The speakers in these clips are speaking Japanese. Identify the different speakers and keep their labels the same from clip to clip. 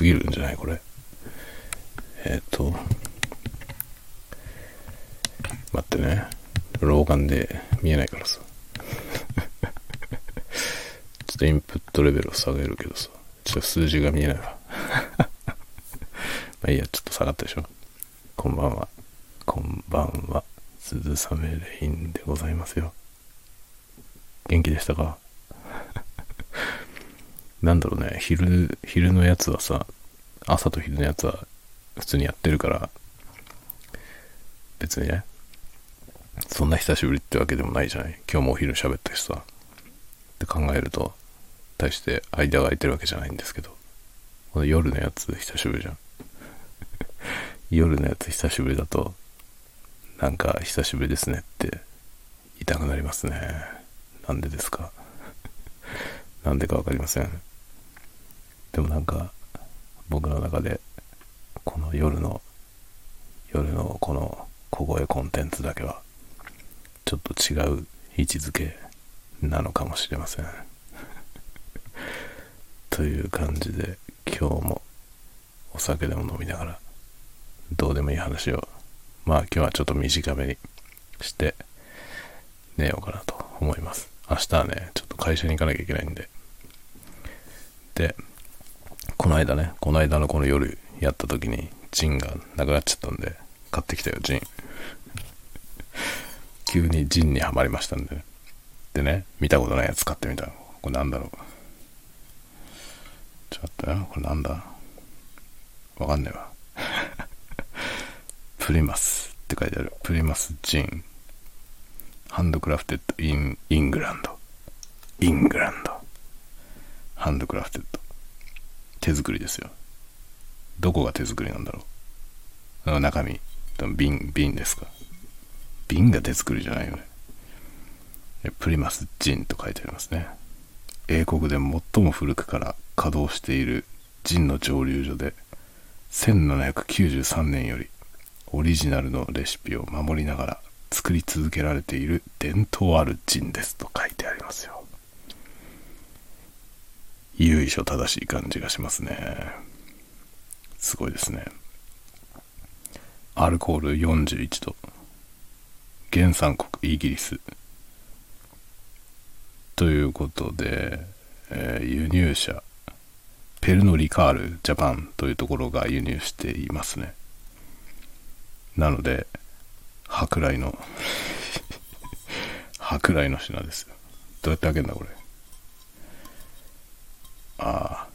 Speaker 1: すぎるんじゃない？これ。えっ、と、待ってね。老眼で見えないからさ。ちょっとインプットレベルを下げるけどさ。ちょっと数字が見えないわ。まあいいや、ちょっと下がったでしょ。こんばんは。こんばんは。鈴雨レインでございますよ。元気でしたか？なんだろうね、昼、昼のやつはさ、朝と昼のやつは普通にやってるから、別にね、そんな久しぶりってわけでもないじゃない。今日もお昼喋ったしさ。って考えると、大して間が空いてるわけじゃないんですけど、この夜のやつ久しぶりじゃん。夜のやつ久しぶりだと、なんか久しぶりですねって言いたくなりますね。なんでですか？なんでかわかりません。でもなんか、僕の中で、この夜の、夜のこの小声コンテンツだけは、ちょっと違う位置づけなのかもしれません。という感じで、今日もお酒でも飲みながら、どうでもいい話を、まあ今日はちょっと短めにして、寝ようかなと思います。明日はね、ちょっと会社に行かなきゃいけないんで。で、この間ね、この間のこの夜やった時に、ジンがなくなっちゃったんで、買ってきたよ、ジン。急にジンにはまりましたんで、でね、見たことないやつ買ってみた。これなんだろう。ちょっと待って、これなんだ？わかんねえわ。プリマスって書いてある。プリマスジン。 Handcrafted in, England。イングランド。 Handcrafted。手作りですよ。どこが手作りなんだろう。あの中身、瓶、瓶ですか。瓶が手作りじゃないよね。プリマスジンと書いてありますね。英国で最も古くから稼働しているジンの蒸留所で、1793年よりオリジナルのレシピを守りながら作り続けられている伝統あるジンですと書いてありますよ。由緒正しい感じがしますね。すごいですね。アルコール41度。原産国イギリス。ということで、えー、輸入者、ペルノ・リカール・ジャパンというところが輸入していますね。なので、舶来の 舶来の品です。どうやって開けんだ、これ。ああ、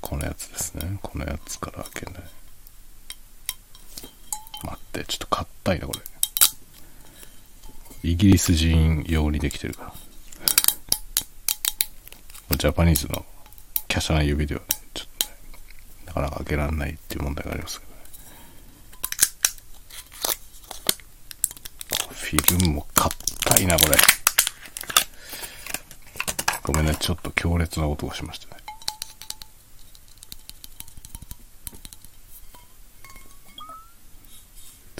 Speaker 1: このやつですね。このやつから開けない。待って、ちょっと硬いな、これ。イギリス人用にできてるから。ジャパニーズの華奢な指ではね、ちょっとね、なかなか開けられないっていう問題がありますけどね。フィルムも硬いな、これ。ごめんね、ちょっと強烈な音がしましたね。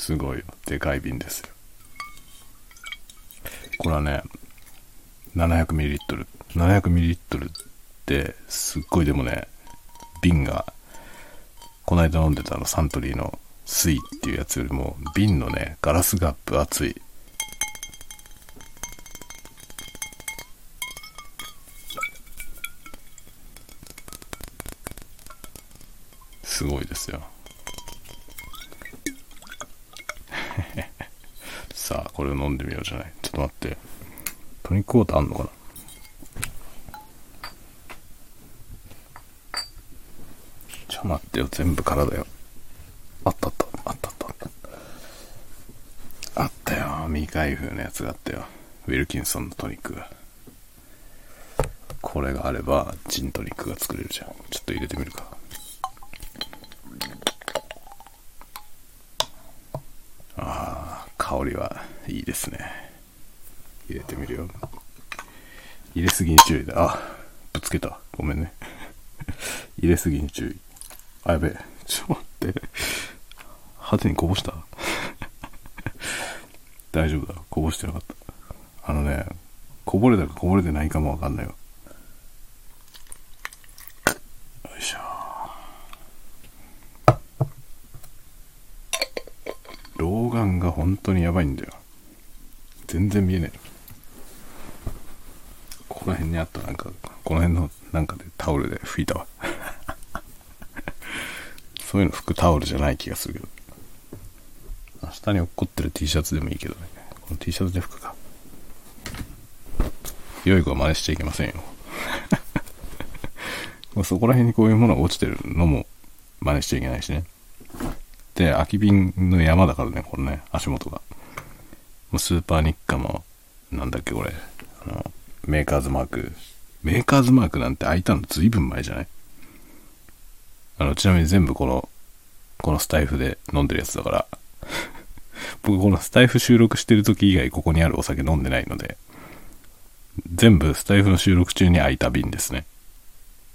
Speaker 1: すごい。でかい瓶ですよ。これはね、700ml。700ml って、すっごいでもね、瓶が、この間飲んでたのサントリーの水っていうやつよりも、瓶のね、ガラスが分厚い。すごいですよ。さ、これを飲んでみようじゃない。ちょっと待って。トニックウォーターあんのかな？ちょ、待ってよ。全部空だよ。あったあった。あったあったあった。あったよ。未開封のやつがあったよ。ウィルキンソンのトニックが。これがあれば、ジントニックが作れるじゃん。ちょっと入れてみるか。ああ、香りはいいですね。入れてみるよ。入れすぎに注意だ。あ、ぶつけた。ごめんね。入れすぎに注意。あ、やべえ。ちょっと待って。派手にこぼした？大丈夫だ。こぼしてなかった。あのね、こぼれたかこぼれてないかもわかんない。よいしょ。眼が本当にやばいんだよ。全然見えない。この辺にあったなんか、この辺のなんかでタオルで拭いたわ。そういうの拭くタオルじゃない気がするけど。明日に落っこってる T シャツでもいいけどね。この T シャツで拭くか。良い子は真似しちゃいけませんよ。そこら辺にこういうものが落ちてるのも真似しちゃいけないしね。で、空き瓶の山だからね、これね、足元が。もうスーパーニッカも、なんだっけこれ、あの、メーカーズマーク。メーカーズマークなんて開いたのずいぶん前じゃない？あの、ちなみに全部この、このスタイフで飲んでるやつだから、僕このスタイフ収録してる時以外ここにあるお酒飲んでないので、全部スタイフの収録中に開いた瓶ですね。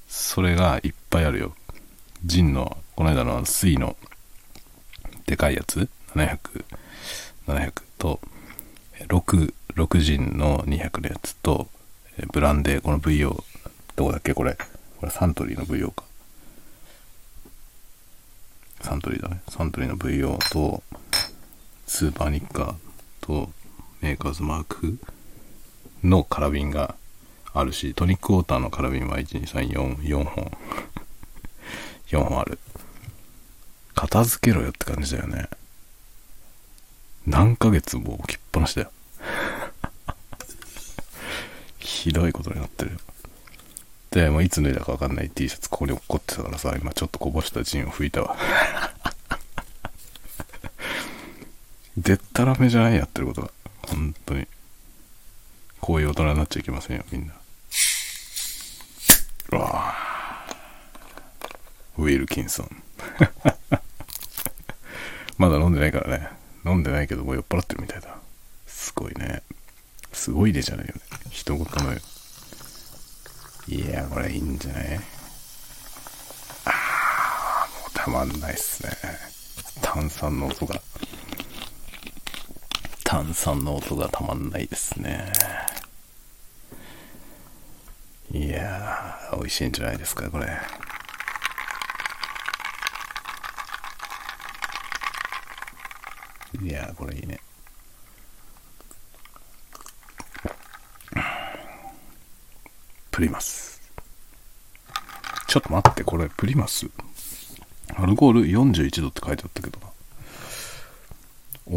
Speaker 1: それがいっぱいあるよ。ジンの、この間の水の、でかいやつ ?700、700と、6、6ジンの200のやつと、ブランデー、この VO、どこだっけ？これ。これサントリーの VO か。サントリーだね。サントリーの VO と、スーパーニッカーと、メーカーズマークのカラビンがあるし、トニックウォーターのカラビンは1、2、3、4、4本。4本ある。片付けろよって感じだよね。何ヶ月も置きっぱなしだよ。ひどいことになってる。で、もういつ脱いだかわかんない T シャツここに落っこってたからさ、今ちょっとこぼしたジンを拭いたわ。でったらめじゃないやってることが。本当に。こういう大人になっちゃいけませんよ、みんな。うわウィルキンソン。まだ飲んでないからね。飲んでないけどもう酔っ払ってるみたいだ。すごいね。すごいねじゃないよね。人事のよ。いや、これいいんじゃない？ああ、もうたまんないっすね。炭酸の音が。炭酸の音がたまんないですね。いやー、美味しいんじゃないですか、これ。いやー、これいいね。プリマス。ちょっと待って、これ、プリマス？アルコール41度って書いてあったけどな。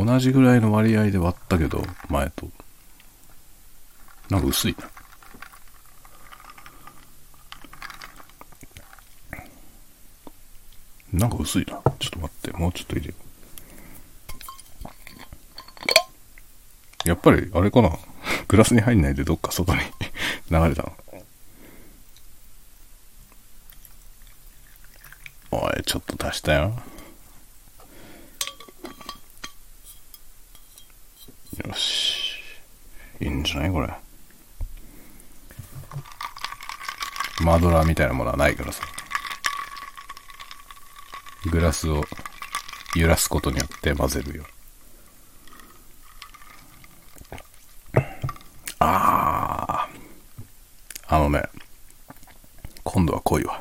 Speaker 1: 同じぐらいの割合で割ったけど、前と。なんか薄いな。なんか薄いな。ちょっと待って、もうちょっと入れる。やっぱり、あれかな？グラスに入んないでどっか外に 流れたの。おい、ちょっと足したよ。よし。いいんじゃないこれ？マドラーみたいなものはないからさ。グラスを揺らすことによって混ぜるよ。ああ。あのね、今度は。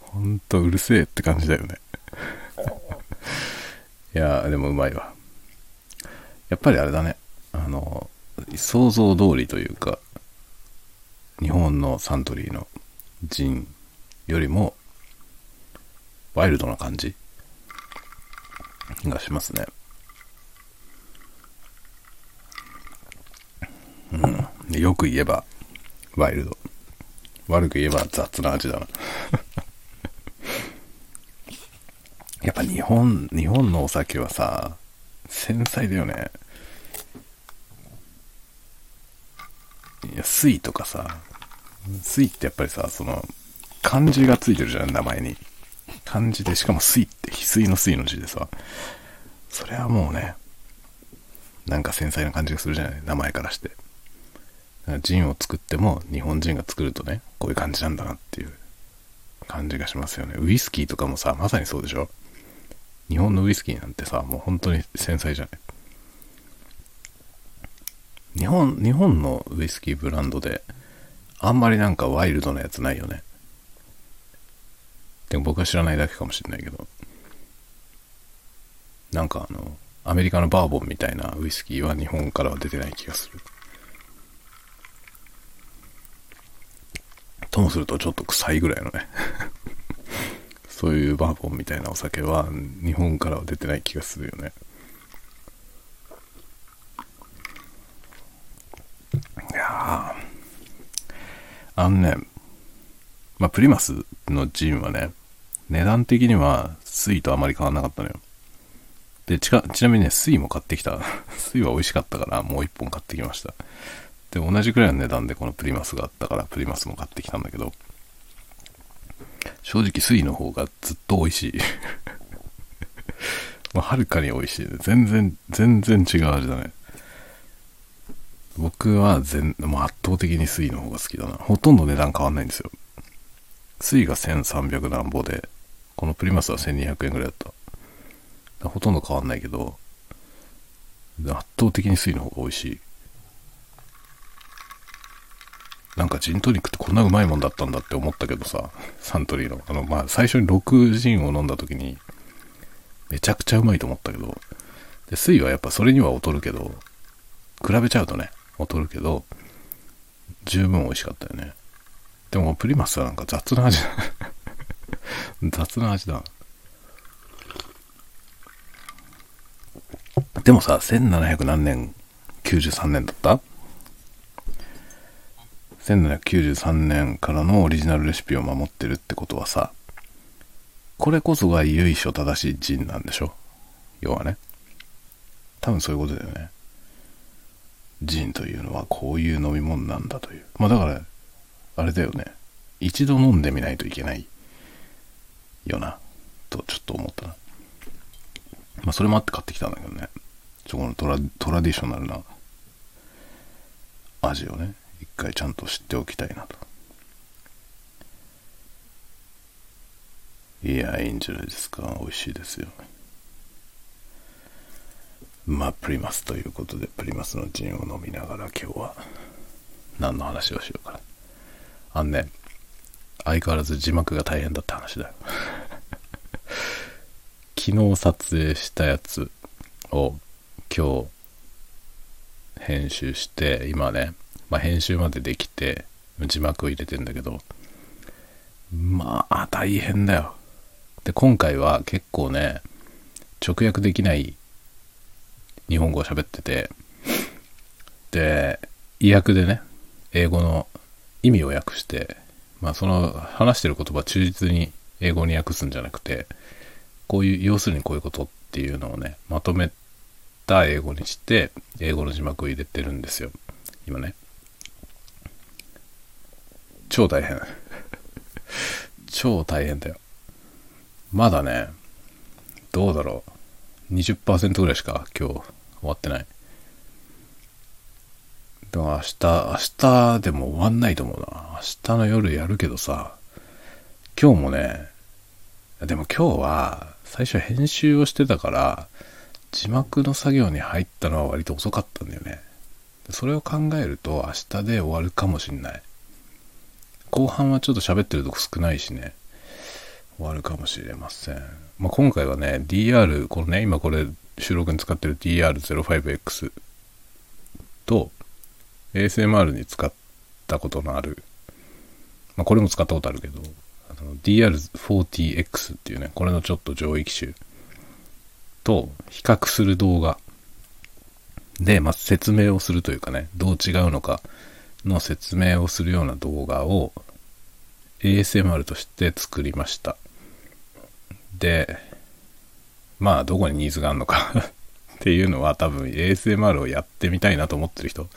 Speaker 1: ほんとうるせえって感じだよね。いやでもうまいわ。やっぱりあれだね。あの、想像通りというか、日本のサントリーのジンよりも、ワイルドな感じがしますね。うん。よく言えば、ワイルド。悪く言えば雑な味だな。やっぱ日本、日本のお酒はさ、繊細だよね。いや、水とかさ、水ってやっぱりさ、その、漢字がついてるじゃん、名前に。漢字で、しかも水って翡翠の水の字でさ、それはもうね、なんか繊細な感じがするじゃない名前からして。ジンを作っても日本人が作るとね、こういう感じなんだなっていう感じがしますよね。ウイスキーとかもさ、まさにそうでしょ？日本のウイスキーなんてさ、もう本当に繊細じゃない日本、日本のウイスキーブランドで、あんまりなんかワイルドなやつないよね。でも僕は知らないだけかもしれないけど。なんかあの、アメリカのバーボンみたいなウイスキーは日本からは出てない気がする。ともするとちょっと臭いぐらいのね そういうバーボンみたいなお酒は日本からは出てない気がするよね。いやあのね、まあ、プリマスのジンはね、値段的にはスイとあまり変わんなかったのよ。で、ちか、ちなみにね、スイも買ってきた。スイは美味しかったからもう一本買ってきました。で、同じくらいの値段でこのプリマスがあったからプリマスも買ってきたんだけど、正直スイの方がずっと美味しい。まあ、はるかに美味しい、全然、全然違う味だね。僕は全、もう圧倒的にスイの方が好きだな。ほとんど値段変わんないんですよ。スイが1300何ぼで、このプリマスは1200円ぐらいだった。ほとんど変わんないけど、圧倒的にスイの方が美味しい。なんかジントニックってこんなうまいもんだったんだって思ったけどさ、サントリーの。あの、まあ、最初に6ジンを飲んだ時に、めちゃくちゃうまいと思ったけど、で、スイはやっぱそれには劣るけど、比べちゃうとね、劣るけど、十分美味しかったよね。でもプリマスはなんか雑な味だ。雑な味だ。でもさ、1700何年、93年だった？1793年からのオリジナルレシピを守ってるってことはさ、これこそが由緒正しいジンなんでしょ？要はね。多分そういうことだよね。ジンというのはこういう飲み物なんだという。まあだから、あれだよね。一度飲んでみないといけないよな、とちょっと思ったな。まあそれもあって買ってきたんだけどね。ちょ、このトラトラディショナルな味をね。一回ちゃんと知っておきたいなと。いや、いいんじゃないですか？美味しいですよ。まあ、プリマスということで、プリマスのジンを飲みながら今日は何の話をしようかな。あんね、相変わらず字幕が大変だった話だよ。昨日撮影したやつを今日編集して今ねまあ、編集までできて字幕を入れてんだけどまあ大変だよ。で今回は結構ね直訳できない日本語を喋っててで意訳でね英語の意味を訳してまあその話してる言葉忠実に英語に訳すんじゃなくてこういう要するにこういうことっていうのをねまとめた英語にして英語の字幕を入れてるんですよ。今ね。超大変。超大変だよ。まだね、どうだろう。20%ぐらいしか今日終わってない。でも明日、明日でも終わんないと思うな。明日の夜やるけどさ、今日もね、でも今日は最初編集をしてたから、字幕の作業に入ったのは割と遅かったんだよね。それを考えると明日で終わるかもしんない。後半はちょっと喋ってるとこ少ないしね、終わるかもしれません。まあ、今回はね、DR、このね、今これ収録に使ってる DR05X と ASMR に使ったことのある、まあ、これも使ったことあるけど、DR40X っていうね、これのちょっと上位機種と比較する動画で、まあ、説明をするというかね、どう違うのかの説明をするような動画を ASMR として作りました。で、まあどこにニーズがあるのか っていうのは多分 ASMR をやってみたいなと思ってる人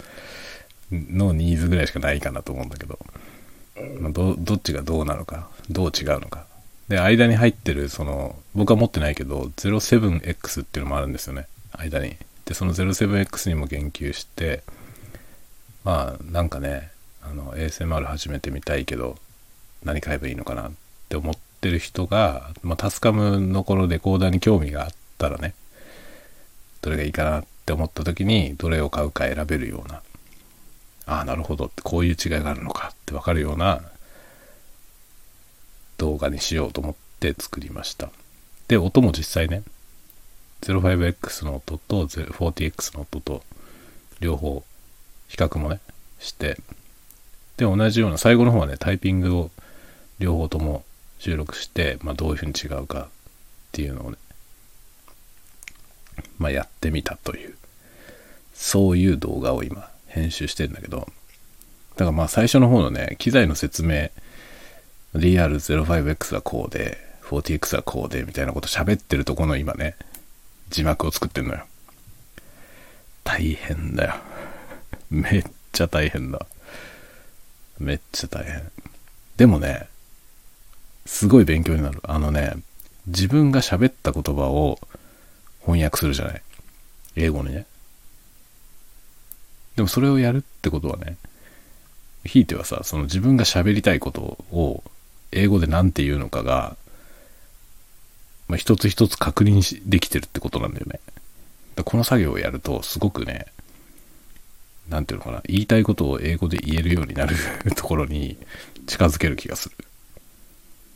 Speaker 1: のニーズぐらいしかないかなと思うんだけど、ま、どどっちがどうなのか、どう違うのか。で、間に入ってる、その、僕は持ってないけど、07X っていうのもあるんですよね。間に。で、その 07X にも言及して、まあなんかねあの ASMR 始めてみたいけど何買えばいいのかなって思ってる人が、まあ、タスカムのこのレコーダーに興味があったらねどれがいいかなっって思った時にどれを買うか選べるようなああなるほどってこういう違いがあるのかって分かるような動画にしようと思って作りました。で音も実際ね 05X の音と 40X の音と両方比較もねしてで同じような最後の方はねタイピングを両方とも収録して、まあ、どういうふうに違うかっていうのをねまあ、やってみたというそういう動画を今編集してんだけどだからまあ最初の方のね機材の説明 DR05X はこうで 40X はこうでみたいなこと喋ってるとこの今ね字幕を作ってんのよ。大変だよ。めっちゃ大変だ。めっちゃ大変。でもねすごい勉強になる。あのね自分が喋った言葉を翻訳するじゃない。英語にね。でもそれをやるってことはねひいてはさその自分が喋りたいことを英語で何て言うのかが、まあ、一つ一つ確認できてるってことなんだよね。この作業をやるとすごくね何て言うのかな言いたいことを英語で言えるようになる ところに近づける気がする。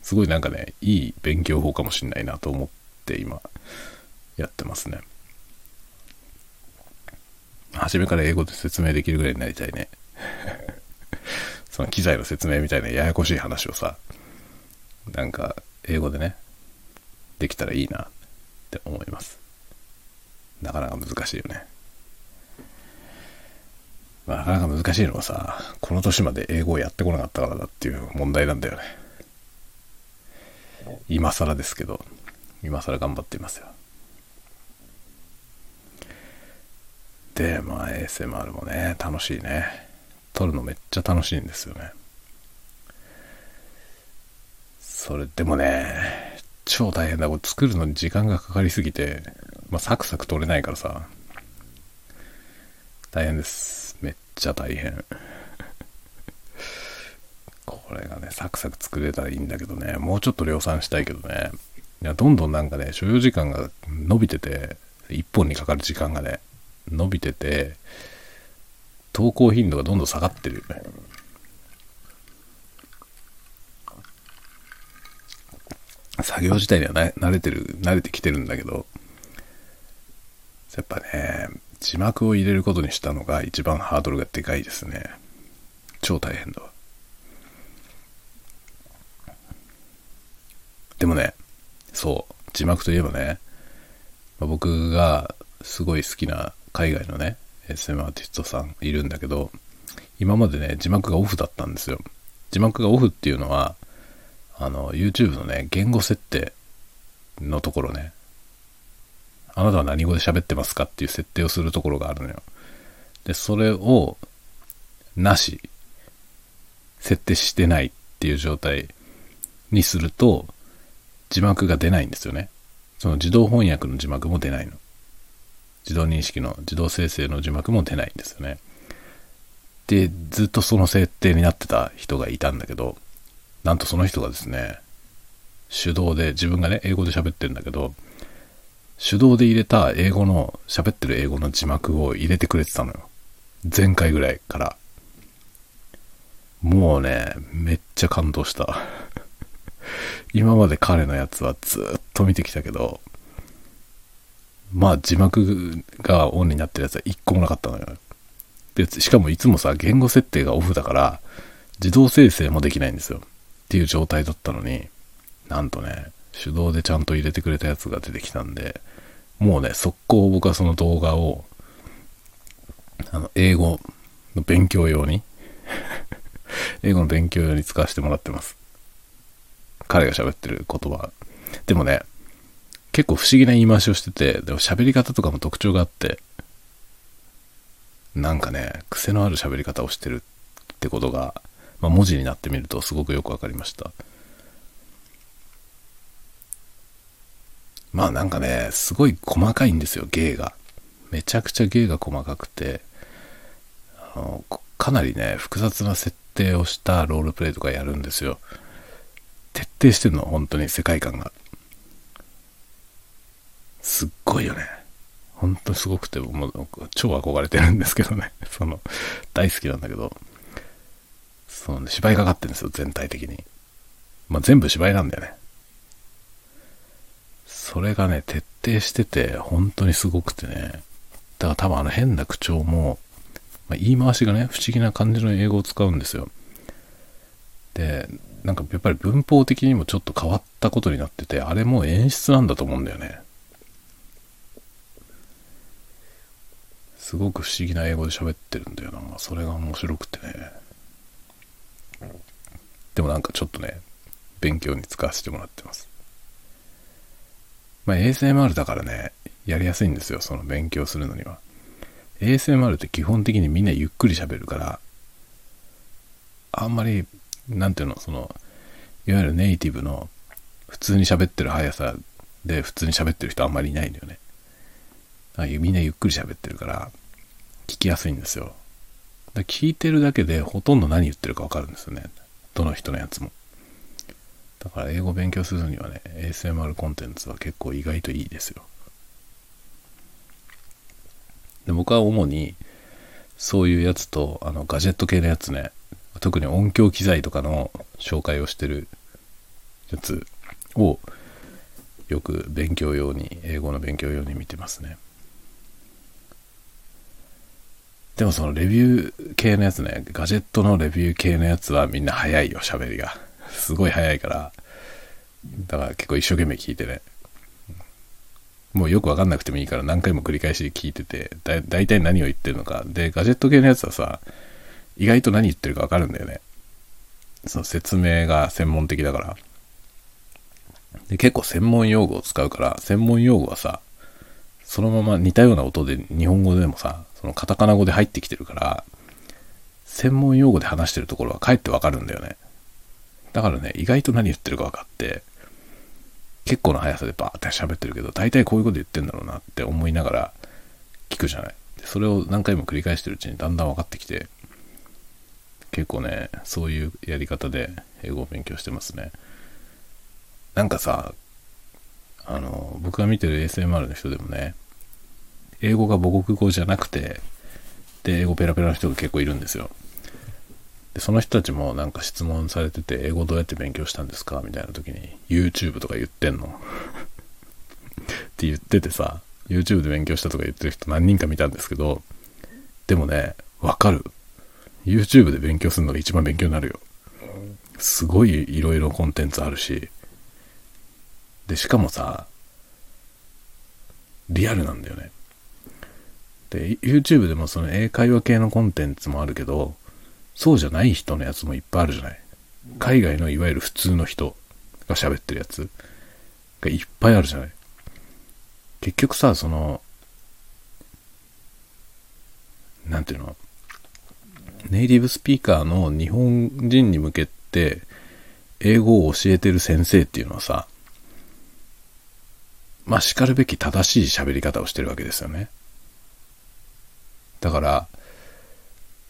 Speaker 1: すごいなんかねいい勉強法かもしんないなと思って今やってますね。初めから英語で説明できるぐらいになりたいね。その機材の説明みたいなややこしい話をさなんか英語でねできたらいいなって思います。なかなか難しいよね。まあ、なかなか難しいのはさこの年まで英語をやってこなかったからだっていう問題なんだよね。今更ですけど今更頑張っていますよ。でまあ ASMR もね楽しいね。撮るのめっちゃ楽しいんですよね。それでもね超大変だ。これ作るのに時間がかかりすぎてまあサクサク撮れないからさ。大変です。めっちゃ大変。これがねサクサク作れたらいいんだけどね。もうちょっと量産したいけどね。いやどんどんなんかね所要時間が伸びてて1本にかかる時間がね伸びてて投稿頻度がどんどん下がってる。よね作業自体には慣れてる慣れてきてるんだけどやっぱね字幕を入れることにしたのが一番ハードルがでかいですね。超大変だわ。でもねそう字幕といえばね、ま、僕がすごい好きな海外のね SM アーティストさんいるんだけど今までね字幕がオフだったんですよ。字幕がオフっていうのはあの YouTube のね言語設定のところねあなたは何語で喋ってますかっていう設定をするところがあるのよ。でそれをなし設定してないっていう状態にすると字幕が出ないんですよね。その自動翻訳の字幕も出ないの。自動認識の自動生成の字幕も出ないんですよね。で、ずっとその設定になってた人がいたんだけど、なんとその人がですね、手動で、自分がね、英語で喋ってるんだけど、手動で入れた英語の、喋ってる英語の字幕を入れてくれてたのよ。前回ぐらいから。もうね、めっちゃ感動した。今まで彼のやつはずっと見てきたけど、まあ字幕がオンになってるやつは一個もなかったのよ。で、しかもいつもさ、言語設定がオフだから、自動生成もできないんですよ。っていう状態だったのに、なんとね、手動でちゃんと入れてくれたやつが出てきたんで、もうね、速攻僕はその動画を、あの、英語の勉強用に 英語の勉強用に使わせてもらってます。彼が喋ってる言葉。でもね、結構不思議な言い回しをしてて、でも喋り方とかも特徴があって、なんかね、癖のある喋り方をしてるってことが、まあ、文字になってみるとすごくよくわかりました。まあなんかね、すごい細かいんですよ、芸が。めちゃくちゃ芸が細かくて、あのかなりね、複雑な設定をしたロールプレイとかやるんですよ。徹底してるの、本当に世界観が。すっごいよね。本当にすごくて、もう超憧れてるんですけどね。その、大好きなんだけど、その、ね、芝居かかってるんですよ、全体的に。まあ、全部芝居なんだよね。それがね、徹底してて、本当にすごくてね。だから多分あの変な口調も、まあ、言い回しがね、不思議な感じの英語を使うんですよ。で、なんかやっぱり文法的にもちょっと変わったことになってて、あれも演出なんだと思うんだよね。すごく不思議な英語で喋ってるんだよな。それが面白くてね。でもなんかちょっとね、勉強に使わせてもらってます。まあ ASMR だからね、やりやすいんですよ、その勉強するのには。ASMR って基本的にみんなゆっくり喋るから、あんまり、なんていうの、その、いわゆるネイティブの普通に喋ってる速さで普通に喋ってる人あんまりいないんだよね。みんなゆっくり喋ってるから、聞きやすいんですよ。だ聞いてるだけでほとんど何言ってるかわかるんですよね。どの人のやつも。だから英語勉強するにはね、ASMR コンテンツは結構意外といいですよ。で僕は主にそういうやつとあのガジェット系のやつね特に音響機材とかの紹介をしてるやつをよく勉強用に英語の勉強用に見てますねでもそのレビュー系のやつねガジェットのレビュー系のやつはみんな早いよ喋りがすごい早いからだから結構一生懸命聞いてねもうよくわかんなくてもいいから何回も繰り返し聞いてて、だ、大体何を言ってるのか。で、ガジェット系のやつはさ、意外と何言ってるかわかるんだよね。その説明が専門的だから。で、結構専門用語を使うから、専門用語はさ、そのまま似たような音で日本語でもさ、そのカタカナ語で入ってきてるから、専門用語で話してるところはかえってわかるんだよね。だからね、意外と何言ってるか分かって、結構な速さでバーって喋ってるけど、大体こういうこと言ってんだろうなって思いながら聞くじゃない。それを何回も繰り返してるうちにだんだん分かってきて、結構ね、そういうやり方で英語を勉強してますね。なんかさ、あの、僕が見てる ASMR の人でもね、英語が母国語じゃなくて、で、英語ペラペラの人が結構いるんですよ。で、その人たちもなんか質問されてて、英語どうやって勉強したんですか？みたいな時に、YouTube とか言ってんの って言っててさ、YouTube で勉強したとか言ってる人何人か見たんですけど、でもね、わかる。YouTube で勉強するのが一番勉強になるよ。すごいいろいろコンテンツあるし、で、しかもさ、リアルなんだよね。で、YouTube でもその英会話系のコンテンツもあるけど、そうじゃない人のやつもいっぱいあるじゃない。海外のいわゆる普通の人が喋ってるやつがいっぱいあるじゃない。結局さ、その、なんていうの、ネイティブスピーカーの日本人に向けて英語を教えてる先生っていうのはさ、まあ、叱るべき正しい喋り方をしてるわけですよね。だから、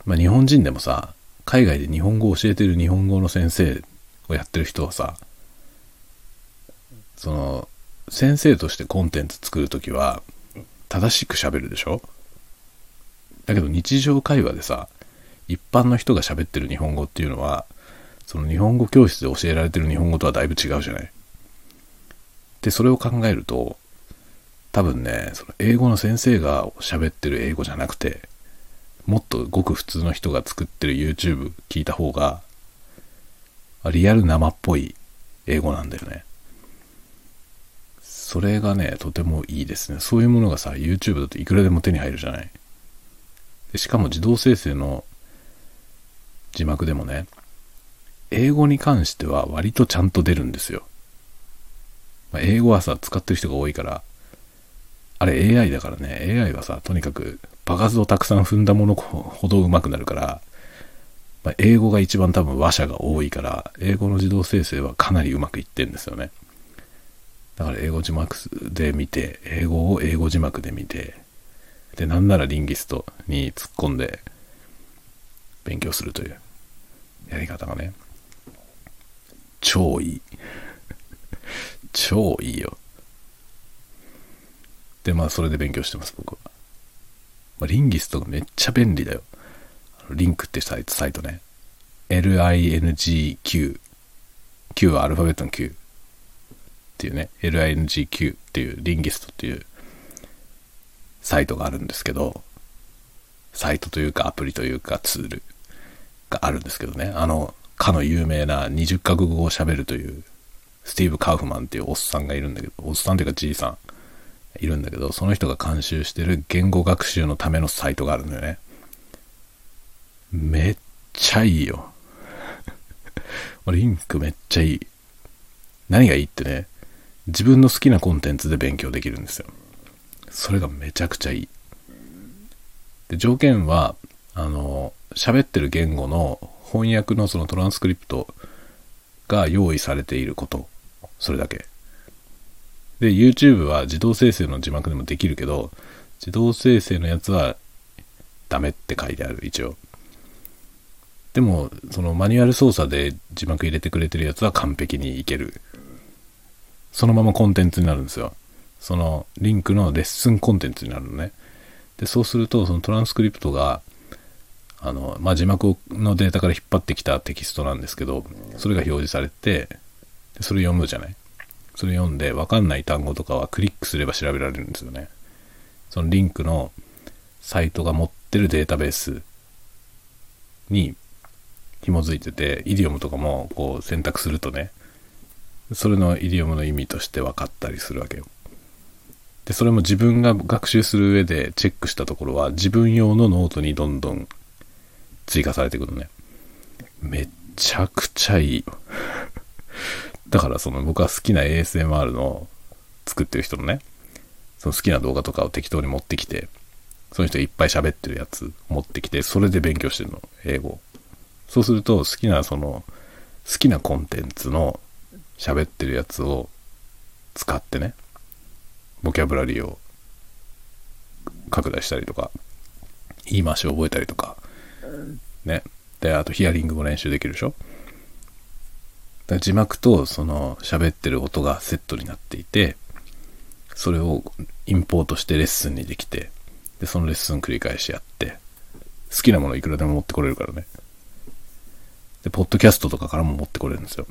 Speaker 1: まあ、日本人でもさ、海外で日本語を教えてる日本語の先生をやってる人はさ、その、先生としてコンテンツ作るときは、正しく喋るでしょ？だけど日常会話でさ、一般の人が喋ってる日本語っていうのは、その日本語教室で教えられてる日本語とはだいぶ違うじゃない？で、それを考えると、多分ね、その英語の先生が喋ってる英語じゃなくて、もっとごく普通の人が作ってる YouTube 聞いた方が、リアル生っぽい英語なんだよね。それがね、とてもいいですね。そういうものがさ、YouTube だといくらでも手に入るじゃない。でしかも自動生成の字幕でもね、英語に関しては割とちゃんと出るんですよ。まあ、英語はさ、使ってる人が多いから、あれ AI だからね、AI はさ、とにかく場数をたくさん踏んだものほど上手くなるから、まあ、英語が一番多分話者が多いから、英語の自動生成はかなりうまくいってんですよね。だから英語字幕で見て、英語を英語字幕で見て、で、なんならリンギストに突っ込んで勉強するというやり方がね、超いい。超いいよ。で、まあ、それで勉強してます、僕は。まあ、リンギストがめっちゃ便利だよ。リンクってサイト、サイトね。LINGQ。Q はアルファベットの Q。っていうね。LINGQ っていう、リンギストっていうサイトがあるんですけど、サイトというかアプリというかツールがあるんですけどね。あの、かの有名な20カ国語を喋るというスティーブ・カウフマンっていうおっさんがいるんだけど、おっさんっていうかじいさんいるんだけど、その人が監修してる言語学習のためのサイトがあるんだよね。めっちゃいいよ。リンクめっちゃいい。何がいいってね、自分の好きなコンテンツで勉強できるんですよ。それがめちゃくちゃいい。で、条件は、あの、喋ってる言語の翻訳のそのトランスクリプトが用意されていること。それだけ。で、YouTube は自動生成の字幕でもできるけど、自動生成のやつはダメって書いてある、一応。でも、そのマニュアル操作で字幕入れてくれてるやつは完璧にいける。そのままコンテンツになるんですよ。そのリンクのレッスンコンテンツになるのね。で、そうすると、そのトランスクリプトがあの、まあ、字幕のデータから引っ張ってきたテキストなんですけど、それが表示されて、それ読むじゃない。それ読んで、わかんない単語とかはクリックすれば調べられるんですよね。そのリンクのサイトが持ってるデータベースに紐づいてて、イディオムとかもこう選択するとね、それのイディオムの意味として分かったりするわけよ。で、それも自分が学習する上でチェックしたところは自分用のノートにどんどん追加されてくるのね。めちゃくちゃいい。だからその僕は好きな ASMR の作ってる人のね、その好きな動画とかを適当に持ってきて、その人いっぱい喋ってるやつ持ってきて、それで勉強してるの、英語。そうすると好きなその、好きなコンテンツの喋ってるやつを使ってね、ボキャブラリーを拡大したりとか、言い回しを覚えたりとか、ね。で、あとヒアリングも練習できるでしょ字幕とその喋ってる音がセットになっていて、それをインポートしてレッスンにできて、で、そのレッスン繰り返しやって、好きなものいくらでも持ってこれるからね。で、ポッドキャストとかからも持ってこれるんですよ。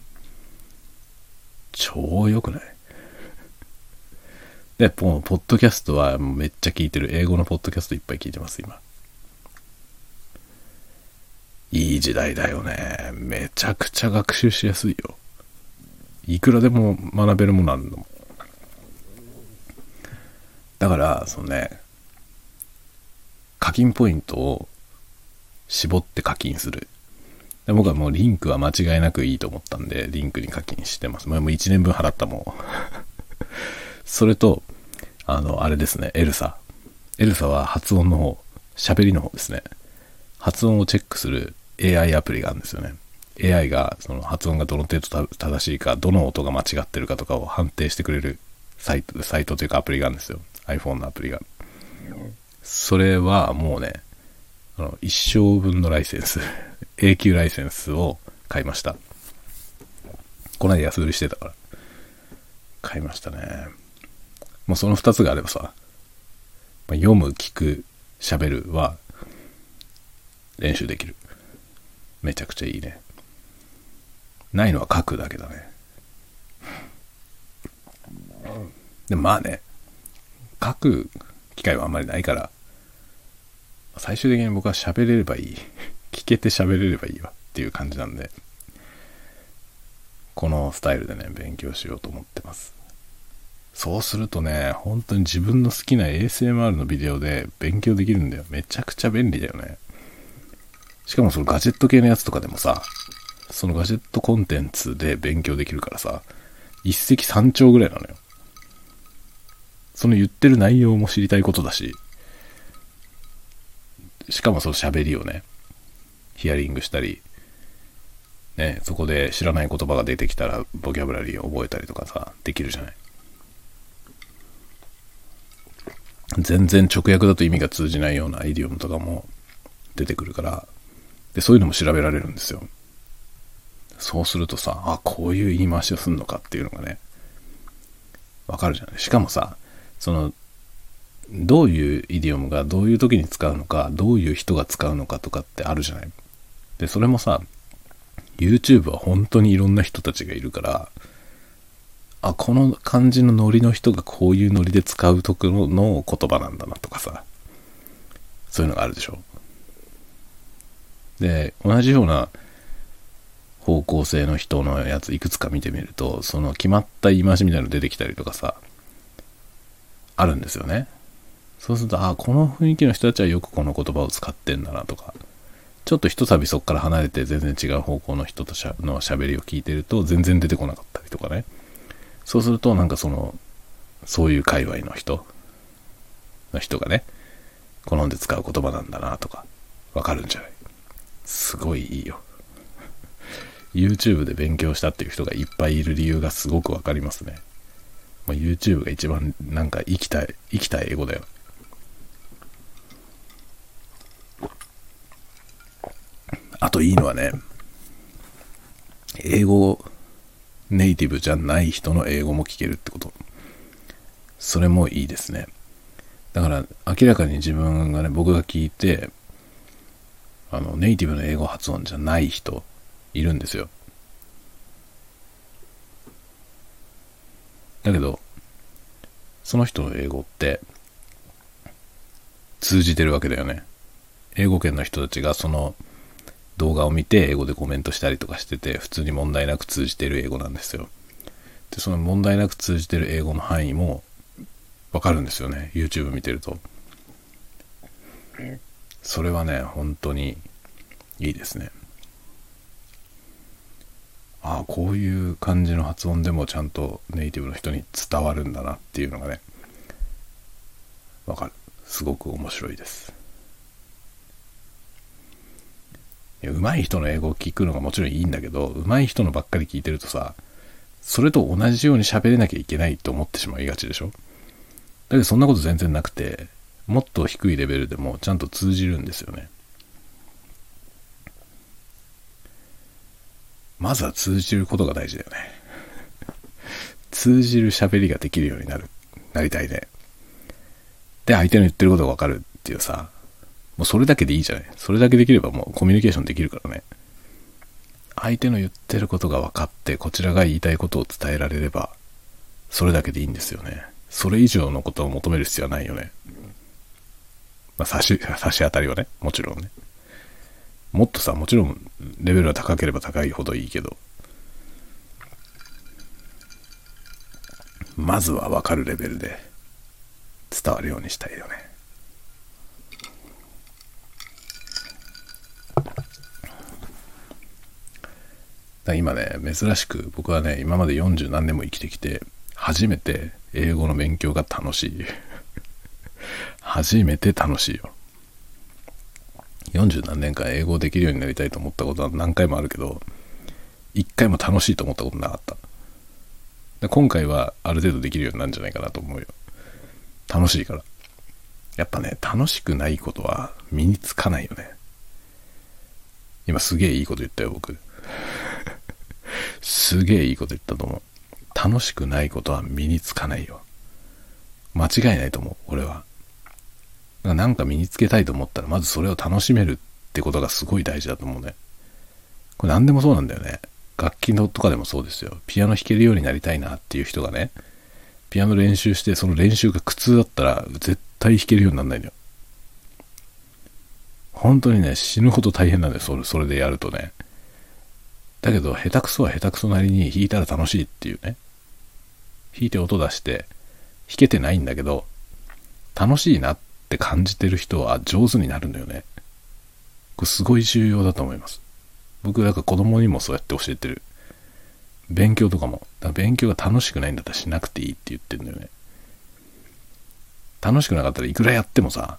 Speaker 1: 超良くない？で、ポッドキャストはめっちゃ聞いてる。英語のポッドキャストいっぱい聞いてます、今。いい時代だよね。めちゃくちゃ学習しやすいよ。いくらでも学べるものあるの。だから、そのね、課金ポイントを絞って課金する。で僕はもうリンクは間違いなくいいと思ったんで、リンクに課金してます。もう1年分払ったもん。それと、あの、あれですね、エルサ。エルサは発音の方、喋りの方ですね。発音をチェックする AI アプリがあるんですよね。AI がその発音がどの程度正しいか、どの音が間違ってるかとかを判定してくれるサイト、サイトというかアプリがあるんですよ。iPhone のアプリが。それはもうね、あの一生分のライセンス、永久ライセンスを買いました。この間安売りしてたから。買いましたね。もうその2つがあればさ、読む、聞く、喋るは練習できる。めちゃくちゃいいね。ないのは書くだけだね。でもまあね、書く機会はあんまりないから、最終的に僕は喋れればいい。聞けて喋れればいいわっていう感じなんで、このスタイルでね、勉強しようと思ってます。そうするとね、本当に自分の好きな ASMR のビデオで勉強できるんだよ。めちゃくちゃ便利だよね。しかもそのガジェット系のやつとかでもさ、そのガジェットコンテンツで勉強できるからさ、一石三鳥ぐらいなのよ。その言ってる内容も知りたいことだし、しかもその喋りをね、ヒアリングしたり、ね、そこで知らない言葉が出てきたら、ボキャブラリーを覚えたりとかさ、できるじゃない。全然直訳だと意味が通じないようなイディオムとかも出てくるから、で、そういうのも調べられるんですよ。そうするとさ、あ、こういう言い回しをすんのかっていうのがね、わかるじゃない。しかもさ、その、どういうイディオムがどういう時に使うのか、どういう人が使うのかとかってあるじゃない。で、それもさ、YouTube は本当にいろんな人たちがいるから、あ、この感じのノリの人がこういうノリで使うところの言葉なんだなとかさ、そういうのがあるでしょ。で、同じような方向性の人のやついくつか見てみると、その決まった言い回しみたいなの出てきたりとかさ、あるんですよね。そうすると、ああ、この雰囲気の人たちはよくこの言葉を使ってんだなとか、ちょっとひとたびそこから離れて全然違う方向の人としゃの喋りを聞いてると全然出てこなかったりとかね。そうするとなんかその、そういう界隈の人の人がね、好んで使う言葉なんだなとか、わかるんじゃないすごいいいよ。YouTube で勉強したっていう人がいっぱいいる理由がすごくわかりますね。まあ、YouTube が一番なんか生きたい、生きた英語だよ。あといいのはね、英語ネイティブじゃない人の英語も聞けるってこと。それもいいですね。だから明らかに自分がね、僕が聞いて、あの、ネイティブの英語発音じゃない人いるんですよ。だけど、その人の英語って通じてるわけだよね。英語圏の人たちがその動画を見て英語でコメントしたりとかしてて、普通に問題なく通じてる英語なんですよ。で、その問題なく通じてる英語の範囲もわかるんですよね。YouTube 見てると。それはね、本当にいいですね。ああ、こういう感じの発音でもちゃんとネイティブの人に伝わるんだなっていうのがね、わかる。すごく面白いです。上手い人の英語を聞くのがもちろんいいんだけど、上手い人のばっかり聞いてるとさ、それと同じように喋れなきゃいけないと思ってしまいがちでしょ？だけどそんなこと全然なくて、もっと低いレベルでもちゃんと通じるんですよね。まずは通じることが大事だよね。通じる喋りができるようになる、なりたいね。で、相手の言ってることがわかるっていうさ、もうそれだけでいいじゃない。それだけできればもうコミュニケーションできるからね。相手の言ってることが分かって、こちらが言いたいことを伝えられれば、それだけでいいんですよね。それ以上のことを求める必要はないよね。まあ、差し、差し当たりはね、もちろんね。もっとさ、もちろんレベルは高ければ高いほどいいけど、まずは分かるレベルで伝わるようにしたいよね。今ね、珍しく僕はね、今まで40何年も生きてきて、初めて英語の勉強が楽しい。初めて楽しいよ。40何年間英語できるようになりたいと思ったことは何回もあるけど、一回も楽しいと思ったことなかった。で今回はある程度できるようになるんじゃないかなと思うよ。楽しいから。やっぱね、楽しくないことは身につかないよね。今すげえいいこと言ったよ、僕。すげえいいこと言ったと思う。楽しくないことは身につかないよ。間違いないと思う、俺は。なんか身につけたいと思ったら、まずそれを楽しめるってことがすごい大事だと思うね。これ何でもそうなんだよね。楽器のとかでもそうですよ。ピアノ弾けるようになりたいなっていう人がね、ピアノ練習して、その練習が苦痛だったら、絶対弾けるようにならないのよ。本当にね、死ぬほど大変なんだよ、それそれでやるとね。だけど、下手くそは下手くそなりに弾いたら楽しいっていうね。弾いて音出して、弾けてないんだけど、楽しいなっって感じてる人は上手になるんだよね。これすごい重要だと思います。僕、だか子供にもそうやって教えてる。勉強とかも。だか勉強が楽しくないんだったらしなくていいって言ってるんだよね。楽しくなかったらいくらやってもさ、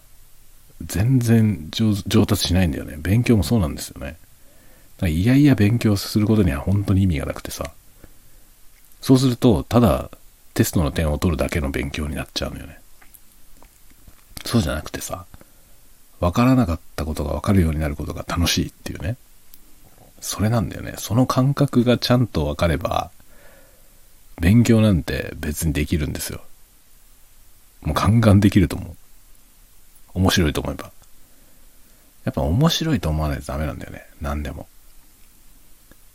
Speaker 1: 全然上達しないんだよね。勉強もそうなんですよね。いやいや勉強することには本当に意味がなくてさ。そうすると、ただテストの点を取るだけの勉強になっちゃうのよね。そうじゃなくてさ、わからなかったことがわかるようになることが楽しいっていうね。それなんだよね。その感覚がちゃんとわかれば、勉強なんて別にできるんですよ。もうガンガンできると思う。面白いと思えば。やっぱ面白いと思わないとダメなんだよね。何でも。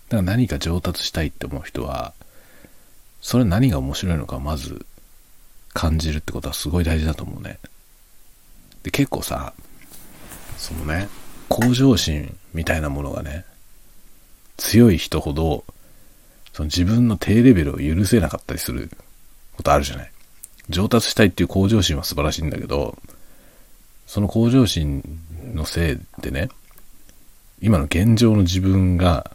Speaker 1: だから何か上達したいって思う人は、それ何が面白いのかまず感じるってことはすごい大事だと思うね。で、結構さ、そのね、向上心みたいなものがね、強い人ほど、その自分の低レベルを許せなかったりすることあるじゃない。上達したいっていう向上心は素晴らしいんだけど、その向上心のせいでね、今の現状の自分が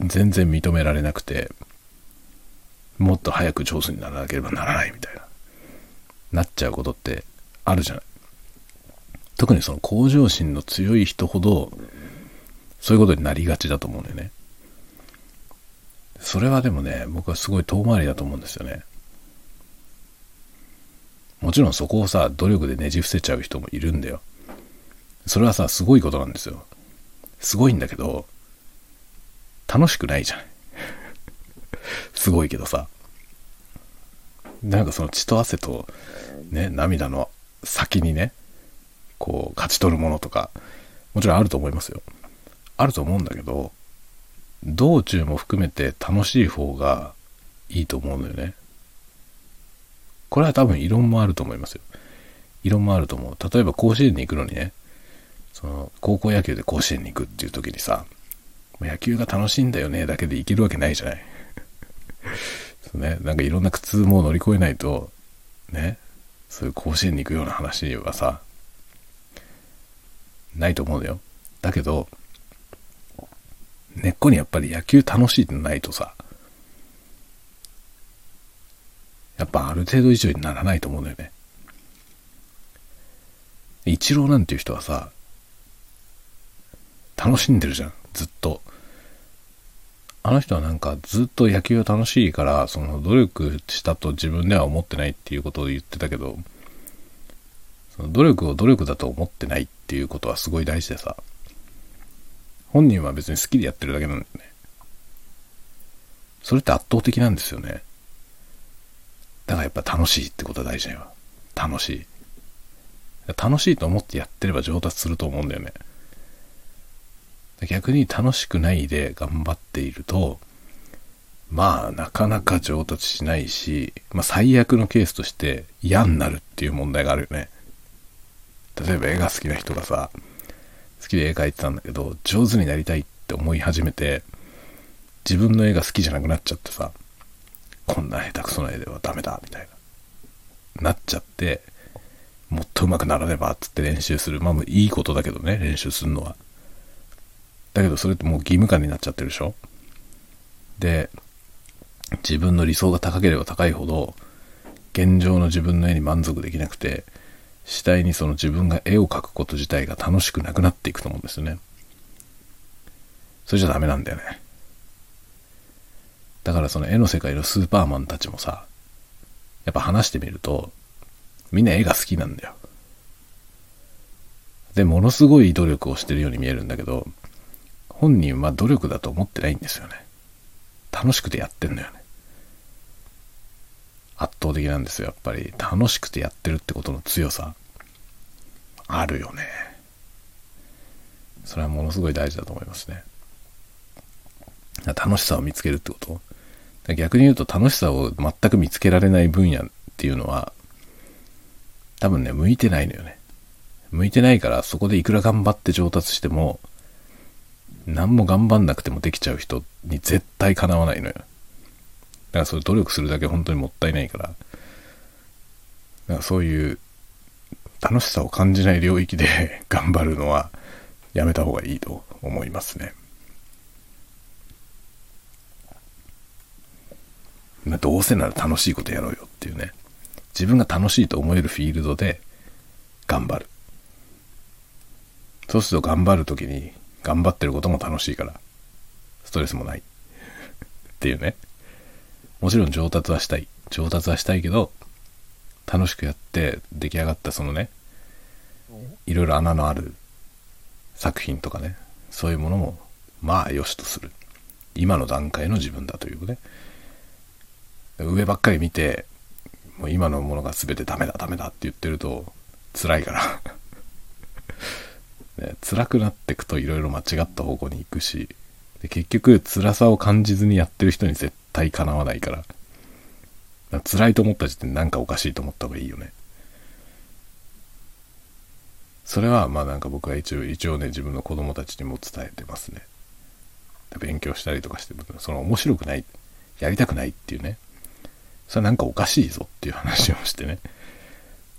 Speaker 1: 全然認められなくて、もっと早く上手にならなければならないみたいな、なっちゃうことってあるじゃない。特にその向上心の強い人ほど、そういうことになりがちだと思うんだよね。それはでもね、僕はすごい遠回りだと思うんですよね。もちろんそこをさ、努力でねじ伏せちゃう人もいるんだよ。それはさ、すごいことなんですよ。すごいんだけど、楽しくないじゃん。すごいけどさ。なんかその血と汗とね、涙の先にね、こう、勝ち取るものとか、もちろんあると思いますよ。あると思うんだけど、道中も含めて楽しい方がいいと思うんだよね。これは多分異論もあると思いますよ。異論もあると思う。例えば甲子園に行くのにね、その、高校野球で甲子園に行くっていう時にさ、野球が楽しいんだよね、だけで行けるわけないじゃない。そうね、なんかいろんな苦痛も乗り越えないと、ね、そういう甲子園に行くような話はさ、ないと思うのよ。だけど、根っこにやっぱり野球楽しいってないとさ、やっぱある程度以上にならないと思うんだよね。イチローなんていう人はさ、楽しんでるじゃん、ずっと。あの人はなんかずっと野球が楽しいから、その努力したと自分では思ってないっていうことを言ってたけど、その努力を努力だと思ってないっていうことはすごい大事でさ、本人は別に好きでやってるだけなんだよね。それって圧倒的なんですよね。だからやっぱ楽しいってことは大事だよ。楽しい。楽しいと思ってやってれば上達すると思うんだよね。逆に楽しくないで頑張っていると、まあなかなか上達しないし、まあ最悪のケースとして嫌になるっていう問題があるよね。例えば絵が好きな人がさ、好きで絵描いてたんだけど、上手になりたいって思い始めて、自分の絵が好きじゃなくなっちゃってさ、こんな下手くそな絵ではダメだ、みたいな。なっちゃって、もっと上手くならねばっ、つって練習する。まあ、いいことだけどね、練習するのは。だけど、それってもう義務感になっちゃってるでしょ？で、自分の理想が高ければ高いほど、現状の自分の絵に満足できなくて、次第にその自分が絵を描くこと自体が楽しくなくなっていくと思うんですよね。それじゃダメなんだよね。だからその絵の世界のスーパーマンたちもさ、やっぱ話してみると、みんな絵が好きなんだよ。で、ものすごい努力をしてるように見えるんだけど、本人は努力だと思ってないんですよね。楽しくてやってんだよね。圧倒的なんですよ、やっぱり。楽しくてやってるってことの強さ。あるよね。それはものすごい大事だと思いますね。楽しさを見つけるってこと逆に言うと楽しさを全く見つけられない分野っていうのは、多分ね、向いてないのよね。向いてないからそこでいくら頑張って上達しても、何も頑張んなくてもできちゃう人に絶対かなわないのよ。だからそれ努力するだけ本当にもったいないから、だからそういう楽しさを感じない領域で 頑張るのはやめた方がいいと思いますね。まあ、どうせなら楽しいことやろうよっていうね。自分が楽しいと思えるフィールドで頑張る。そうすると頑張るときに頑張ってることも楽しいから、ストレスもない。っていうね。もちろん上達はしたい。上達はしたいけど、楽しくやって出来上がったそのね、いろいろ穴のある作品とかね、そういうものも、まあ良しとする。今の段階の自分だというね。上ばっかり見て、もう今のものが全てダメだダメだって言ってると、辛いから ね、辛くなってくといろいろ間違った方向に行くし、で結局辛さを感じずにやってる人に絶対叶わないから、から辛いと思った時点でなんかおかしいと思った方がいいよね。それはまあなんか僕は一応一応ね自分の子供たちにも伝えてますね。勉強したりとかしてその面白くないやりたくないっていうねそれはなんかおかしいぞっていう話をしてね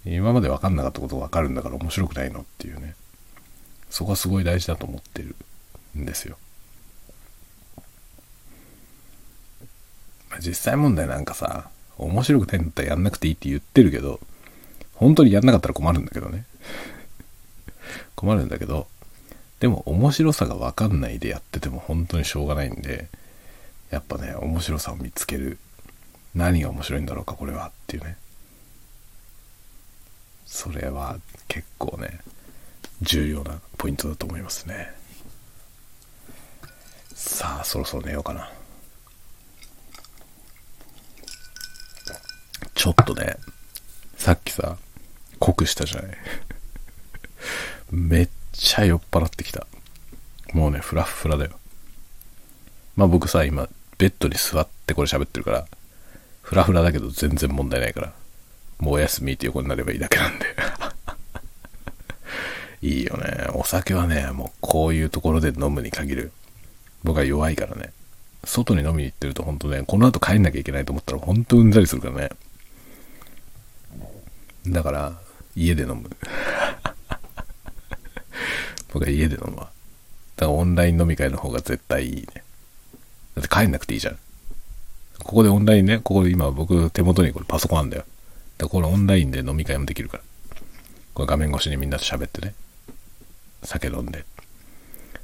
Speaker 1: 今まで分かんなかったことが分かるんだから面白くないのっていうねそこはすごい大事だと思ってるんですよ。まあ、実際問題なんかさ、面白くないんだったらやんなくていいって言ってるけど、本当にやんなかったら困るんだけどね。困るんだけど、でも面白さがわかんないでやってても本当にしょうがないんで、やっぱね、面白さを見つける。何が面白いんだろうか、これはっていうね。それは結構ね、重要なポイントだと思いますね。さあそろそろ寝ようかな。ちょっとねさっきさ濃くしたじゃない。めっちゃ酔っ払ってきた。もうねフラフラだよ。まあ僕さ今ベッドに座ってこれ喋ってるからフラフラだけど全然問題ないからもうお休みって横になればいいだけなんで。いいよね。お酒はね、もうこういうところで飲むに限る。僕は弱いからね。外に飲みに行ってると本当ね、この後帰んなきゃいけないと思ったら本当うんざりするからね。だから、家で飲む。僕は家で飲むわ。だからオンライン飲み会の方が絶対いいね。だって帰んなくていいじゃん。ここでオンラインね、ここで今僕手元にこれパソコンあんだよ。だからこのオンラインで飲み会もできるから。これ画面越しにみんなと喋ってね。酒飲んで、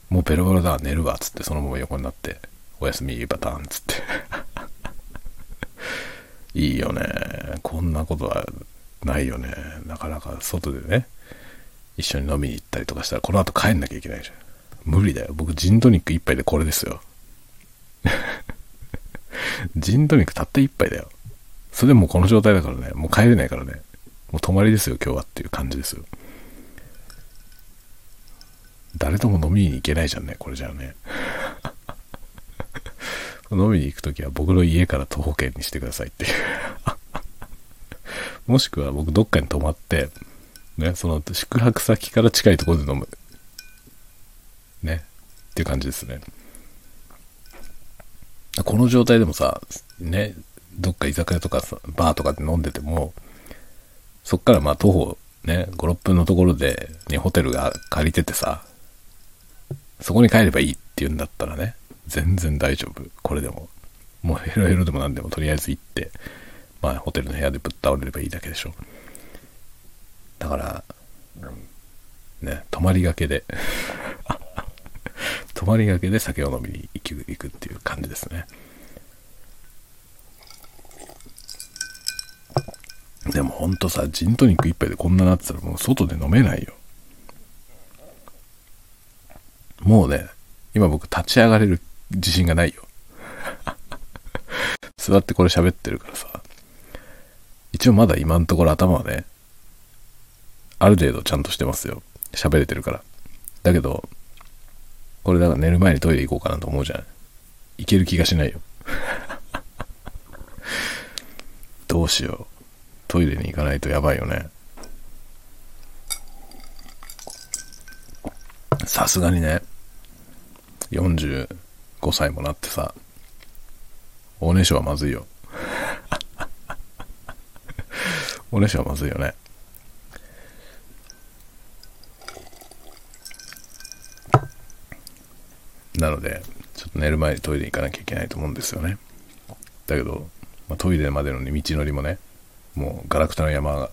Speaker 1: もうベロベロだ、寝るわ、つってそのまま横になって、おやすみパターン、つって。いいよね。こんなことはないよね。なかなか外でね、一緒に飲みに行ったりとかしたら、この後帰んなきゃいけないじゃん。無理だよ。僕、ジントニック一杯でこれですよ。ジントニックたった一杯だよ。それでもうこの状態だからね、もう帰れないからね。もう泊まりですよ、今日はっていう感じですよ。誰とも飲みに行けないじゃんね、これじゃあね。飲みに行くときは僕の家から徒歩圏にしてくださいっていう もしくは僕どっかに泊まって、ね、その宿泊先から近いところで飲む。ね。っていう感じですね。この状態でもさ、ね、どっか居酒屋とかさ、バーとかで飲んでても、そっからまあ徒歩ね、5、6分のところで、ね、ホテルが借りててさ、そこに帰ればいいって言うんだったらね、全然大丈夫。これでも。もうヘロヘロでも何でもとりあえず行って、まあホテルの部屋でぶっ倒れればいいだけでしょ。だから、ね、泊まりがけで 泊まりがけで酒を飲みに行く行くっていう感じですね。でもほんとさ、ジントニック一杯でこんななってたらもう外で飲めないよ。もうね、今僕立ち上がれる自信がないよ。座ってこれ喋ってるからさ。一応まだ今のところ頭はね、ある程度ちゃんとしてますよ。喋れてるから。だけど、これだから寝る前にトイレ行こうかなと思うじゃん。行ける気がしないよ。どうしよう。トイレに行かないとやばいよね。さすがにね、45歳もなってさ、おねしょはまずいよ。おねしょはまずいよね。なので、ちょっと寝る前にトイレ行かなきゃいけないと思うんですよね。だけど、まあ、トイレまでの道のりもね、もうガラクタの山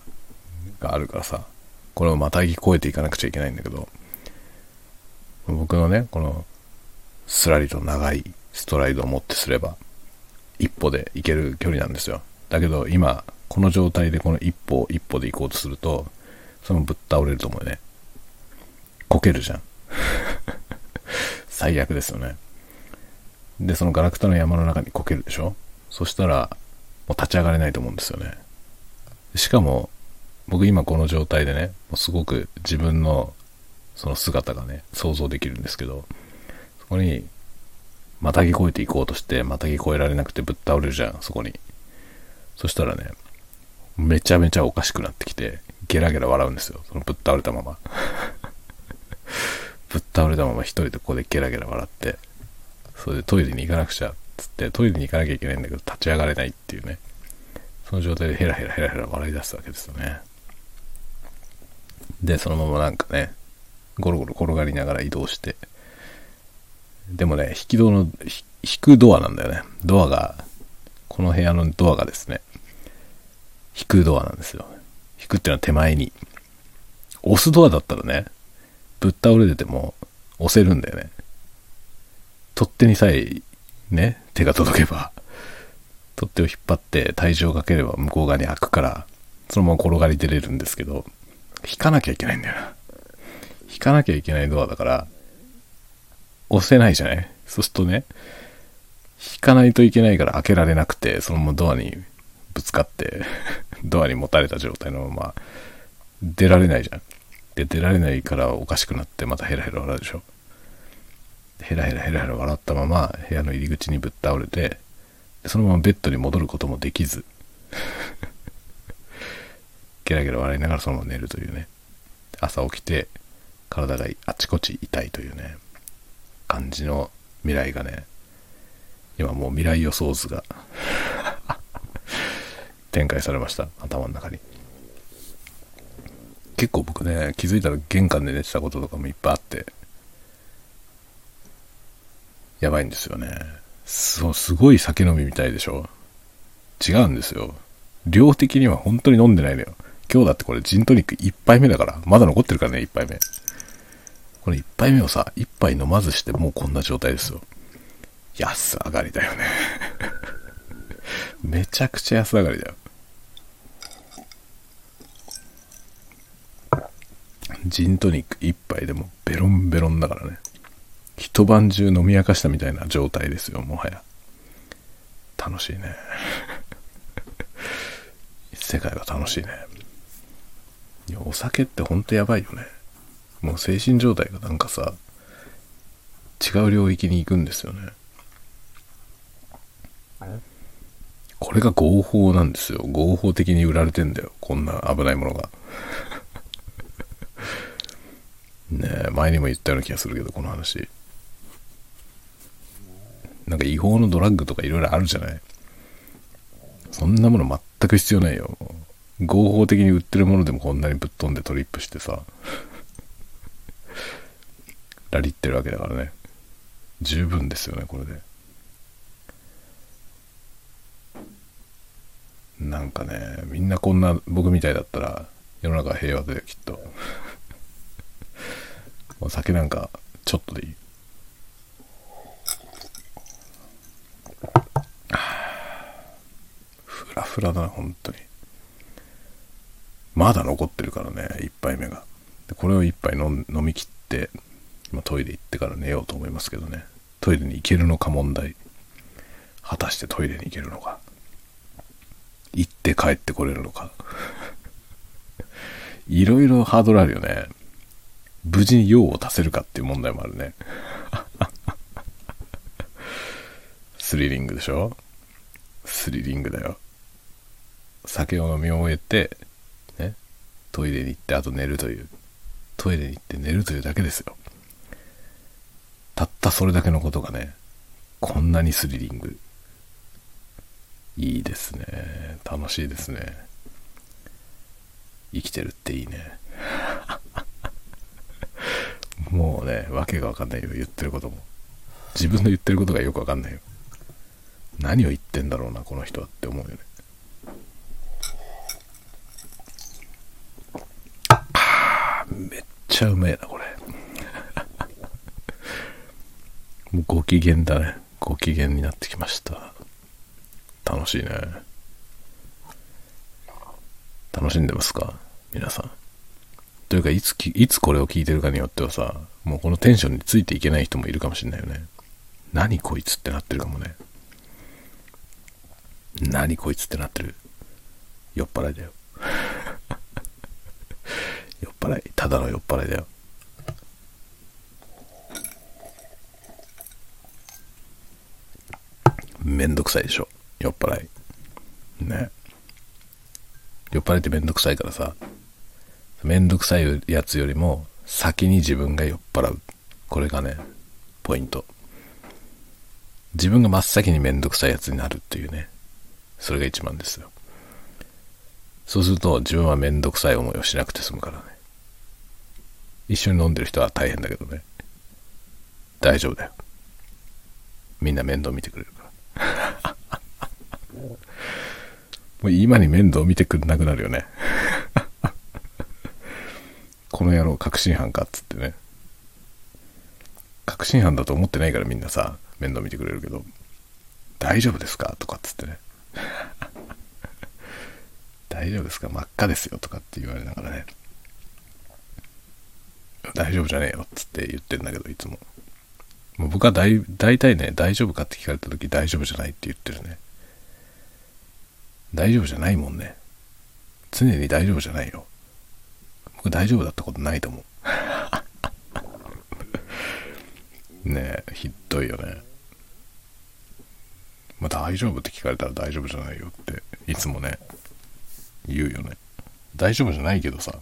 Speaker 1: があるからさ、これをまたぎ越えていかなくちゃいけないんだけど、僕のね、このすらりと長いストライドを持ってすれば、一歩で行ける距離なんですよ。だけど今、この状態でこの一歩一歩で行こうとすると、そのぶっ倒れると思うね。こけるじゃん。最悪ですよね。で、そのガラクタの山の中にこけるでしょ？そしたら、もう立ち上がれないと思うんですよね。しかも、僕今この状態でね、もうすごく自分のその姿がね、想像できるんですけど、そこに、またぎ越えていこうとして、またぎ越えられなくてぶっ倒れるじゃん、そこに。そしたらね、めちゃめちゃおかしくなってきて、ゲラゲラ笑うんですよ。そのぶっ倒れたまま。ぶっ倒れたまま一人でここでゲラゲラ笑って、それでトイレに行かなくちゃ、つってトイレに行かなきゃいけないんだけど立ち上がれないっていうね。その状態でヘラヘラヘラヘラ笑い出すわけですよね。で、そのままなんかね、ゴロゴロ転がりながら移動して、でもね、引き戸の、引くドアなんだよね。ドアが、この部屋のドアがですね、引くドアなんですよ。引くっていうのは手前に。押すドアだったらね、ぶっ倒れてても押せるんだよね。取っ手にさえね、手が届けば、取っ手を引っ張って体重をかければ向こう側に開くから、そのまま転がり出れるんですけど、引かなきゃいけないんだよな。引かなきゃいけないドアだから、押せないじゃない？そうするとね、引かないといけないから開けられなくて、そのままドアにぶつかって ドアに持たれた状態のまま、出られないじゃん。で、出られないからおかしくなって、またヘラヘラ笑うでしょ。ヘラヘラヘラヘラ笑ったまま、部屋の入り口にぶっ倒れて、そのままベッドに戻ることもできず ゲラゲラ笑いながらそのまま寝るというね。朝起きて、体があちこち痛いというね。感じの未来がね、今もう未来予想図が 展開されました。頭の中に。結構僕ね、気づいたら玄関で寝てたこととかもいっぱいあって、やばいんですよね。そう、すごい酒飲みみたいでしょ？違うんですよ。量的には本当に飲んでないのよ。今日だってこれジントニック1杯目だから。まだ残ってるからね、1杯目。これ1杯目をさ、1杯飲まずしてもうこんな状態ですよ。安上がりだよね めちゃくちゃ安上がりだよ。ジントニック1杯でもベロンベロンだからね。一晩中飲み明かしたみたいな状態ですよ、もはや。楽しいね。世界は楽しいね。いや、お酒ってほんとやばいよね。もう精神状態がなんかさ、違う領域に行くんですよね。これが合法なんですよ。合法的に売られてんだよ。こんな危ないものが。ねえ、前にも言ったような気がするけど、この話。なんか違法のドラッグとかいろいろあるじゃない？そんなもの全く必要ないよ。合法的に売ってるものでもこんなにぶっ飛んでトリップしてさ。ラリってるわけだからね。十分ですよねこれで。なんかねみんなこんな僕みたいだったら世の中は平和できっと。お酒なんかちょっとでいい。フラフラだな本当に。まだ残ってるからね1杯目が。これを1杯飲み切ってま、トイレ行ってから寝ようと思いますけどね。トイレに行けるのか問題。果たしてトイレに行けるのか。行って帰ってこれるのか。いろいろハードルあるよね。無事に用を足せるかっていう問題もあるね。スリリングでしょ？スリリングだよ。酒を飲み終えてね？トイレに行ってあと寝るという。トイレに行って寝るというだけですよ。たったそれだけのことがね、こんなにスリリング。いいですね。楽しいですね。生きてるっていいね。もうね、わけがわかんないよ、言ってることも。自分の言ってることがよくわかんないよ。何を言ってんだろうな、この人はって思うよね。めっちゃうめえな、これ。もうご機嫌だね。ご機嫌になってきました。楽しいね。楽しんでますか？皆さん。というか、いつきいつこれを聞いてるかによってはさ、もうこのテンションについていけない人もいるかもしれないよね。何こいつってなってるかもね。何こいつってなってる。酔っ払いだよ。酔っ払い。ただの酔っ払いだよ。めんどくさいでしょ。酔っ払い。ね。酔っ払いってめんどくさいからさ、めんどくさいやつよりも先に自分が酔っ払う。これがね、ポイント。自分が真っ先にめんどくさいやつになるっていうね。それが一番ですよ。そうすると自分はめんどくさい思いをしなくて済むからね。一緒に飲んでる人は大変だけどね。大丈夫だよ。みんな面倒見てくれるから。もう今に面倒見てくれなくなるよね。この野郎確信犯かっつってね。確信犯だと思ってないからみんなさ、面倒見てくれるけど、大丈夫ですか？とかっつってね。大丈夫ですか？真っ赤ですよとかって言われながらね。大丈夫じゃねえよっつって言ってんだけど、いつも。もう僕は大大体ね、大丈夫かって聞かれた時大丈夫じゃないって言ってるね。大丈夫じゃないもんね。常に大丈夫じゃないよ。僕大丈夫だったことないと思う。ねえ、ひどいよね。まあ、大丈夫って聞かれたら大丈夫じゃないよっていつもね言うよね大丈夫じゃないけどさ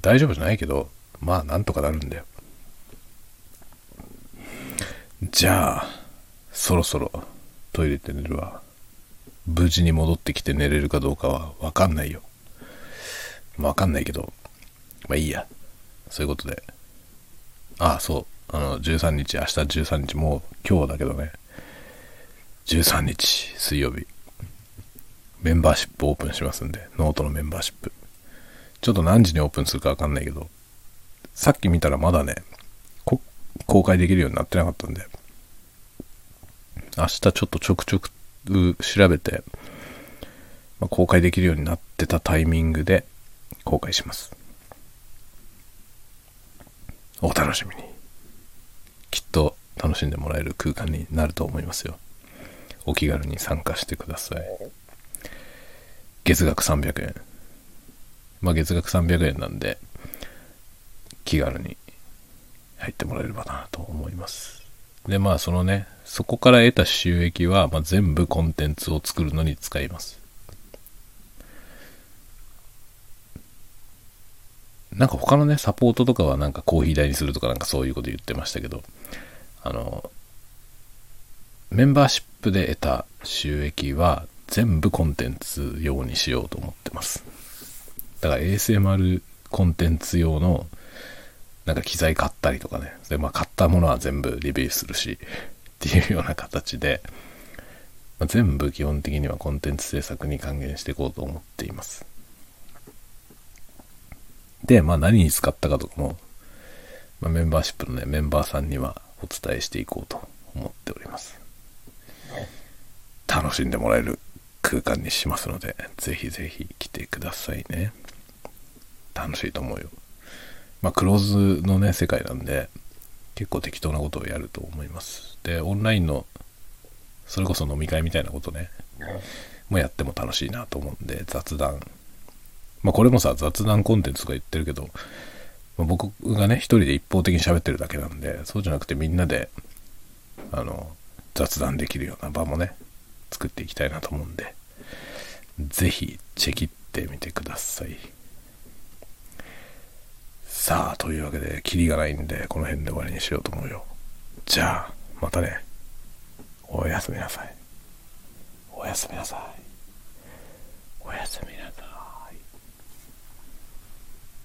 Speaker 1: 大丈夫じゃないけどまあなんとかなるんだよじゃあそろそろトイレで寝るわ。無事に戻ってきて寝れるかどうかは分かんないよ。分かんないけど。まあいいや。そういうことで。ああそう。あの13日明日13日もう今日だけどね。13日水曜日。メンバーシップオープンしますんで。ノートのメンバーシップ。ちょっと何時にオープンするかわかんないけど。さっき見たらまだね公開できるようになってなかったんで。明日ちょっとちょくちょく調べて、まあ、公開できるようになってたタイミングで公開しますお楽しみにきっと楽しんでもらえる空間になると思いますよお気軽に参加してください。月額300円。まあ月額300円なんで、気軽に入ってもらえればなと思います。で、まあそのね、そこから得た収益は、まあ、全部コンテンツを作るのに使います。なんか他のね、サポートとかはなんかコーヒー代にするとかなんかそういうこと言ってましたけど、あの、メンバーシップで得た収益は全部コンテンツ用にしようと思ってます。だから ASMR コンテンツ用のなんか機材買ったりとかね。で、まあ買ったものは全部リビューするし、っていうような形で、まあ、全部基本的にはコンテンツ制作に還元していこうと思っています。で、まあ何に使ったかとかも、まあ、メンバーシップのね、メンバーさんにはお伝えしていこうと思っております。楽しんでもらえる空間にしますので、ぜひぜひ来てくださいね。楽しいと思うよ。まあ、クローズのね、世界なんで、結構適当なことをやると思います。で、オンラインの、それこそ飲み会みたいなことね、もやっても楽しいなと思うんで、雑談。まあ、これもさ、雑談コンテンツとか言ってるけど、まあ、僕がね、一人で一方的に喋ってるだけなんで、そうじゃなくてみんなで、あの、雑談できるような場もね、作っていきたいなと思うんで、ぜひチェキってみてください。さあ、というわけで、キリがないんで、この辺で終わりにしようと思うよ。じゃあ、またね。おやすみなさい。おやすみなさい。おやすみなさい。